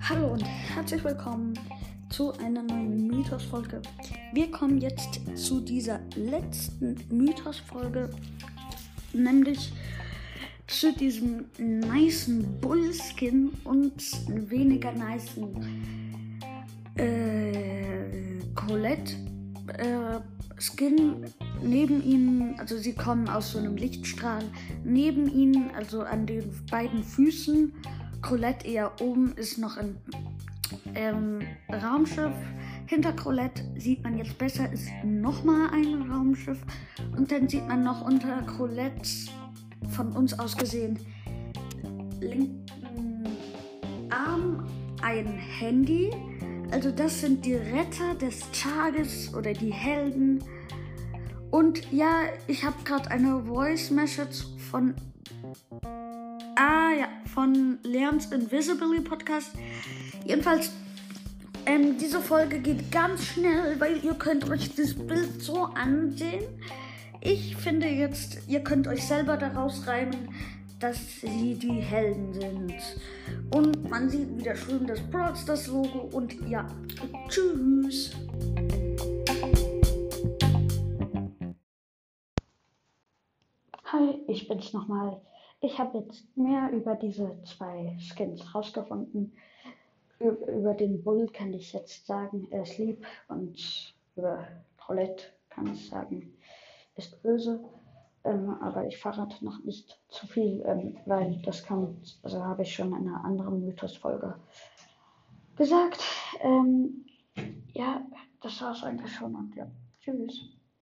Hallo und herzlich willkommen zu einer neuen Mythos-Folge. Wir kommen jetzt zu dieser letzten Mythos-Folge, nämlich zu diesem nicen Bullskin und weniger nicen äh, Colette äh, Skin neben ihnen, also sie kommen aus so einem Lichtstrahl, neben ihnen, also an den beiden Füßen, Colette eher oben, ist noch ein ähm, Raumschiff. Hinter Colette sieht man jetzt besser, ist nochmal ein Raumschiff. Und dann sieht man noch unter Colette von uns aus gesehen linken Arm ein Handy. Also das sind die Retter des Tages oder die Helden. Und ja, ich habe gerade eine Voice Message von Ah ja, von Leons Invisibly Podcast. Jedenfalls, ähm, diese Folge geht ganz schnell, weil ihr könnt euch das Bild so ansehen. Ich finde jetzt, ihr könnt euch selber daraus reimen, dass sie die Helden sind. Und man sieht wieder schön das Broads, das Logo und ja, tschüss. Hi, ich bin's nochmal. Ich habe jetzt mehr über diese zwei Skins rausgefunden. Über den Bull kann ich jetzt sagen, er ist lieb und über Colette kann ich sagen, ist böse. Ähm, aber ich verrate noch nicht zu viel, ähm, weil das kommt, also habe ich schon in einer anderen Mythos-Folge gesagt. Ähm, ja, das war es eigentlich schon und ja, tschüss.